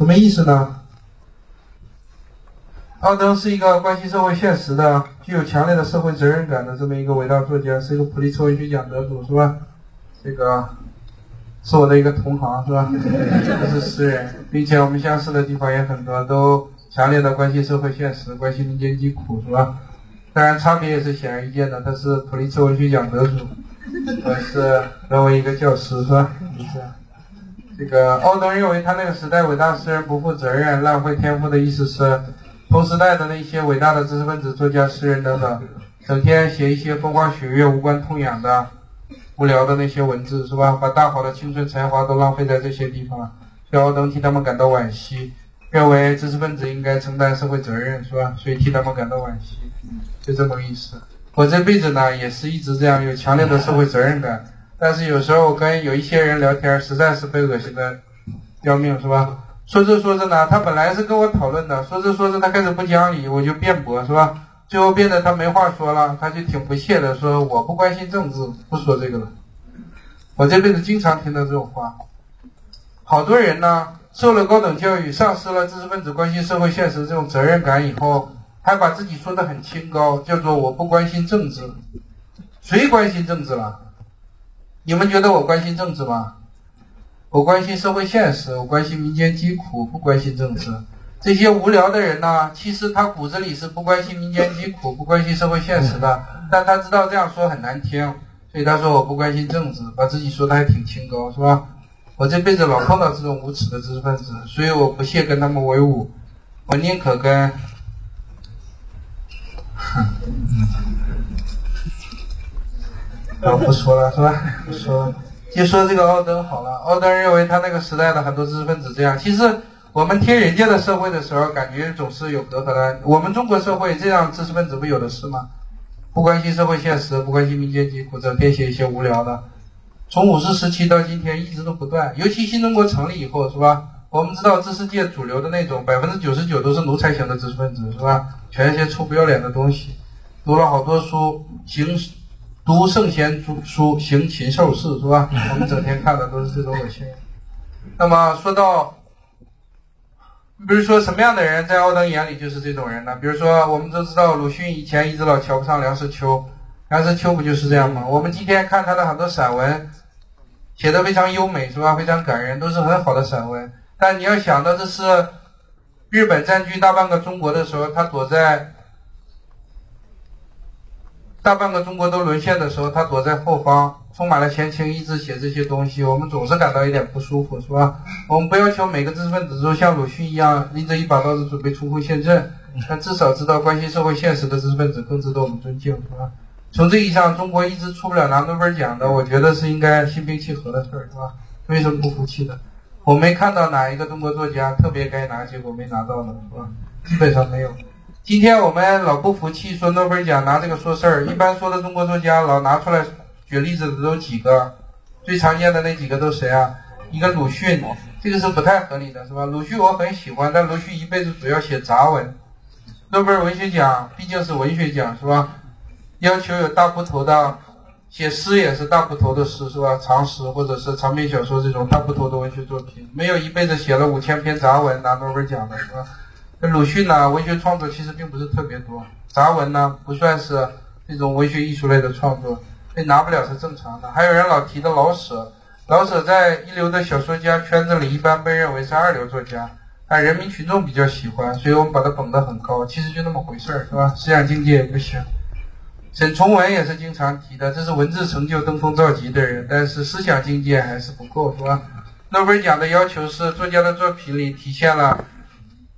什么意思呢？奥登是一个关心社会现实的、具有强烈的社会责任感的这么一个伟大作家，是一个普利策文学奖得主，是吧？这个是我的一个同行，是吧？他是诗人，并且我们相似的地方也很多，都强烈的关心社会现实，关心民间疾苦，是吧？当然，差别也是显而易见的，他是普利策文学奖得主，我是作为一个教师，是吧？是。这个奥登认为，他那个时代伟大诗人不负责任、浪费天赋的意思是。同时代的那些伟大的知识分子、作家、诗人等等，整天写一些风花雪月、无关痛痒的、无聊的那些文字，是吧？把大好的青春才华都浪费在这些地方，所以奥登替他们感到惋惜，认为知识分子应该承担社会责任，是吧？所以替他们感到惋惜，就这么个意思。我这辈子呢，也是一直这样，有强烈的社会责任感，但是有时候我跟有一些人聊天，实在是被恶心的要命，是吧？说着说着呢，他本来是跟我讨论的，说着说着他开始不讲理，我就辩驳，是吧？最后变得他没话说了，他就挺不屑的说：“我不关心政治，不说这个了。”我这辈子经常听到这种话。好多人呢，受了高等教育，丧失了知识分子关心社会现实这种责任感以后，还把自己说的很清高，叫做“我不关心政治”。谁关心政治了？你们觉得我关心政治吗？我关心社会现实，我关心民间疾苦，不关心政治。这些无聊的人呢，其实他骨子里是不关心民间疾苦，不关心社会现实的。但他知道这样说很难听，所以他说我不关心政治，把自己说的还挺清高，是吧？我这辈子老碰到这种无耻的知识分子，所以我不屑跟他们为伍，我宁可跟，哼，我不说了，是吧？不说。就说这个奥登好了，奥登认为他那个时代的很多知识分子这样。其实我们听人家的社会的时候，感觉总是有隔阂的。我们中国社会这样知识分子不有的是吗？不关心社会现实，不关心民间疾苦，整天写一些无聊的。从五四时期到今天一直都不断。尤其新中国成立以后，是吧？我们知道知识界主流的那种百分之九十九都是奴才型的知识分子，是吧？全是些臭不要脸的东西，读了好多书，行。读圣贤书，行禽兽事，是吧？我们整天看的都是这种恶心。那么说到，比如说什么样的人在奥登眼里就是这种人呢？比如说，我们都知道鲁迅以前一直老瞧不上梁实秋，梁实秋不就是这样吗？我们今天看他的很多散文，写的非常优美，是吧？非常感人，都是很好的散文。但你要想到，这是日本占据大半个中国的时候，他躲在。大半个中国都沦陷的时候，他躲在后方，充满了闲情逸致写这些东西，我们总是感到有点不舒服，是吧？我们不要求每个知识分子都像鲁迅一样拎着一把刀子准备冲锋陷阵，但至少知道关心社会现实的知识分子更值得我们尊敬，是吧？从这意义上，中国一直出不了拿诺贝尔奖的，我觉得是应该心平气和的事儿，是吧？为什么不服气的？我没看到哪一个中国作家特别该拿，结果没拿到的，是吧？基本上没有。今天我们老不服气，说诺贝尔奖拿这个说事儿。一般说的中国作家，老拿出来举例子的都几个，最常见的那几个都谁啊？一个鲁迅，这个是不太合理的，是吧？鲁迅我很喜欢，但鲁迅一辈子主要写杂文。诺贝尔文学奖毕竟是文学奖，是吧？要求有大部头的，写诗也是大部头的诗，是吧？长诗或者是长篇小说这种大部头的文学作品，没有一辈子写了五千篇杂文拿诺贝尔奖的，是吧？鲁迅呢？文学创作其实并不是特别多，杂文呢不算是那种文学艺术类的创作，所以拿不了是正常的。还有人老提的老舍，老舍在一流的小说家圈子里一般被认为是二流作家，但人民群众比较喜欢，所以我们把他捧得很高。其实就那么回事儿，是吧？思想境界也不行。沈从文也是经常提的，这是文字成就登峰造极的人，但是思想境界还是不够，是吧？诺贝尔奖的要求是作家的作品里体现了。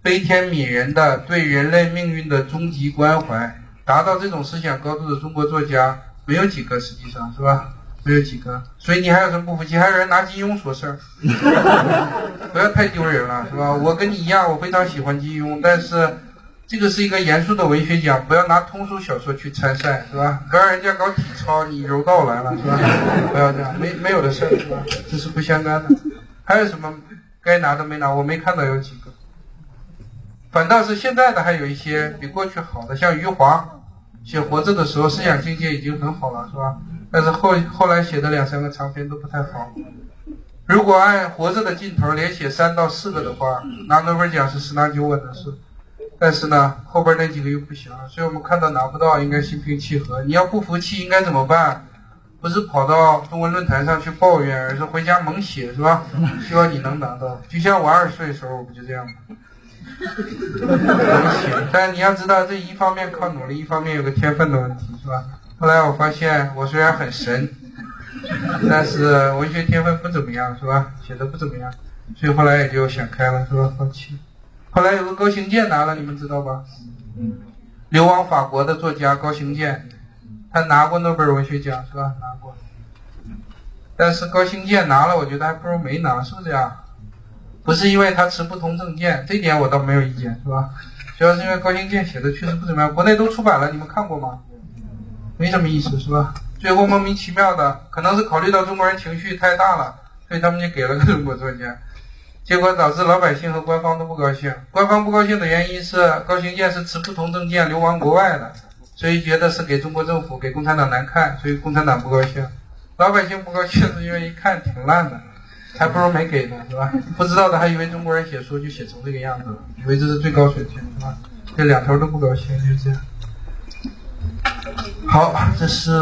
悲天悯人的对人类命运的终极关怀，达到这种思想高度的中国作家没有几个，实际上是吧？没有几个，所以你还有什么不服气？还有人拿金庸说事儿，不要太丢人了，是吧？我跟你一样，我非常喜欢金庸，但是这个是一个严肃的文学奖，不要拿通俗小说去参赛，是吧？不要人家搞体操，你柔道来了，是吧？不要这样，没没有的事儿，是吧？这是不相干的。还有什么该拿的没拿？我没看到有几个。反倒是现在的还有一些比过去好的，像余华写《活着》的时候思想境界已经很好了，是吧？但是后后来写的两三个长篇都不太好。如果按活着的劲头连写三到四个的话，拿诺贝尔奖是十拿九稳的事。但是呢，后边那几个又不行了，所以我们看到拿不到，应该心平气和。你要不服气，应该怎么办？不是跑到中文论坛上去抱怨，而是回家猛写，是吧？希望你能拿到。就像我二十岁的时候，我不就这样吗？猛写。但你要知道，这一方面靠努力，一方面有个天分的问题，是吧？后来我发现，我虽然很神，但是文学天分不怎么样，是吧？写的不怎么样，所以后来也就想开了，是吧？放弃。后来有个高行健拿了，你们知道吧？流亡法国的作家高行健，他拿过诺贝尔文学奖，是吧？拿过。但是高行健拿了，我觉得还不如没拿，是不是这样？不是因为他持不同政见，这点我倒没有意见，是吧？主要是因为高行健写的确实不怎么样，国内都出版了，你们看过吗？没什么意思，是吧？最后莫名其妙的，可能是考虑到中国人情绪太大了，所以他们就给了个中国作家，结果导致老百姓和官方都不高兴。官方不高兴的原因是高行健是持不同政见流亡国外的，所以觉得是给中国政府、给共产党难看，所以共产党不高兴。老百姓不高兴是因为一看挺烂的，还不如没给呢，是吧？不知道的还以为中国人写书就写成这个样子了，以为这是最高水平，是吧？这两头都不高兴，就这样。好，这是。